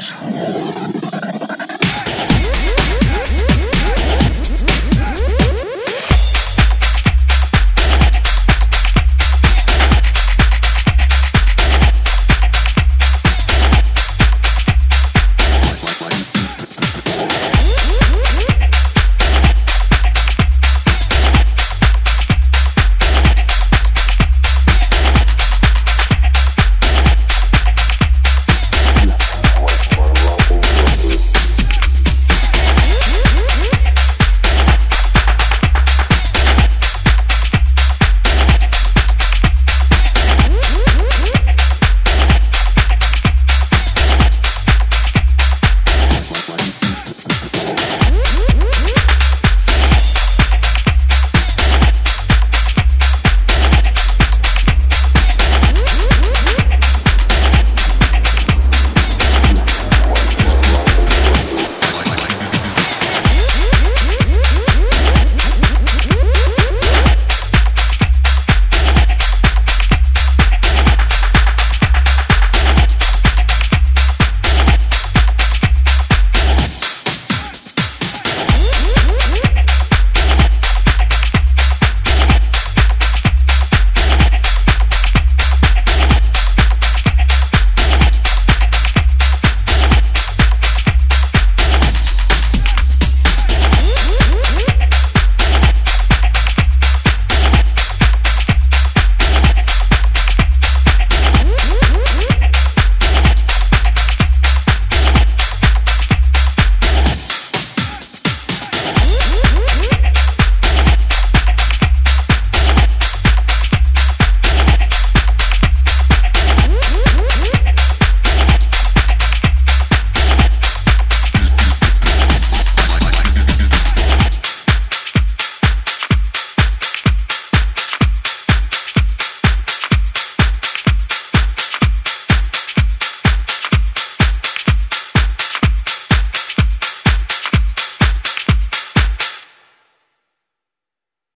Christmas.